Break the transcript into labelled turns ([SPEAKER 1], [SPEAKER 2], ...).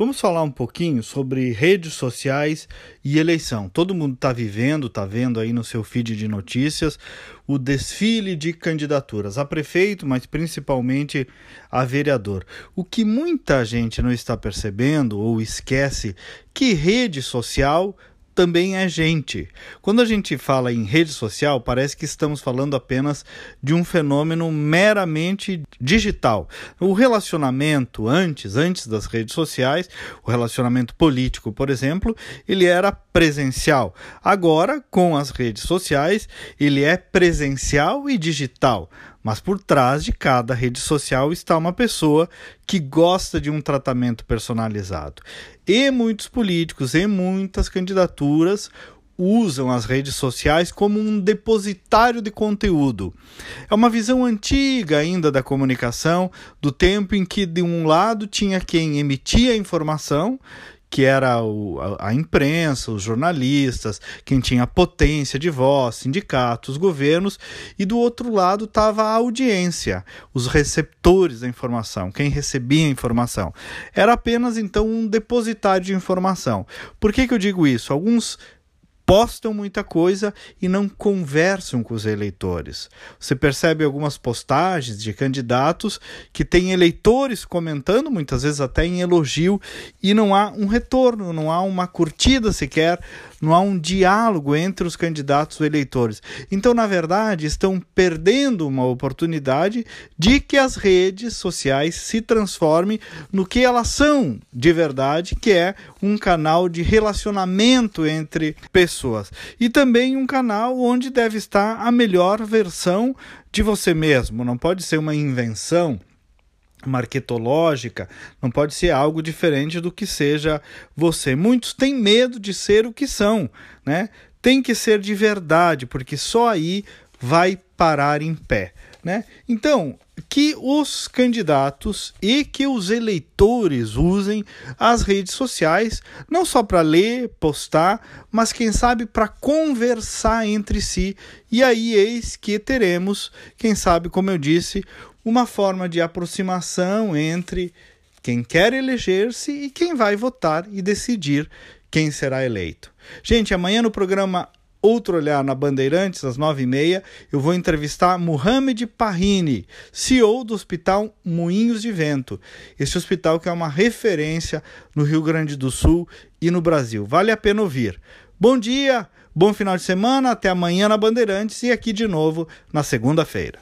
[SPEAKER 1] Vamos falar um pouquinho sobre redes sociais e eleição. Todo mundo está vivendo, está vendo aí no seu feed de notícias o desfile de candidaturas a prefeito, mas principalmente a vereador. O que muita gente não está percebendo ou esquece que rede social também é gente. Quando a gente fala em rede social, parece que estamos falando apenas de um fenômeno meramente digital. O relacionamento antes, antes das redes sociais, o relacionamento político, por exemplo, ele era presencial. Agora, com as redes sociais, ele é presencial e digital. Mas por trás de cada rede social está uma pessoa que gosta de um tratamento personalizado. E muitos políticos e muitas candidaturas usam as redes sociais como um depositário de conteúdo. É uma visão antiga ainda da comunicação, do tempo em que de um lado tinha quem emitia a informação que era o, a, a, imprensa, os jornalistas, quem tinha potência de voz, sindicatos, governos, e do outro lado estava a audiência, os receptores da informação, quem recebia a informação. Era apenas então um depositário de informação. Por que, que eu digo isso? Alguns postam muita coisa e não conversam com os eleitores. Você percebe algumas postagens de candidatos que têm eleitores comentando, muitas vezes até em elogio, e não há um retorno, não há uma curtida sequer, não há um diálogo entre os candidatos e eleitores. Então, na verdade, estão perdendo uma oportunidade de que as redes sociais se transformem no que elas são de verdade, que é um canal de relacionamento entre pessoas. E também um canal onde deve estar a melhor versão de você mesmo. Não pode ser uma invenção marketológica, não pode ser algo diferente do que seja você. Muitos têm medo de ser o que são, né? Tem que ser de verdade, porque só aí vai parar em pé. Né? Então, que os candidatos e que os eleitores usem as redes sociais, não só para ler, postar, mas quem sabe para conversar entre si. E aí eis que teremos, quem sabe, como eu disse, uma forma de aproximação entre quem quer eleger-se e quem vai votar e decidir quem será eleito. Gente, amanhã no programa Outro Olhar na Bandeirantes, às nove e meia, eu vou entrevistar Mohamed Parrini, CEO do Hospital Moinhos de Vento. Esse hospital que é uma referência no Rio Grande do Sul e no Brasil. Vale a pena ouvir. Bom dia, bom final de semana, até amanhã na Bandeirantes e aqui de novo na segunda-feira.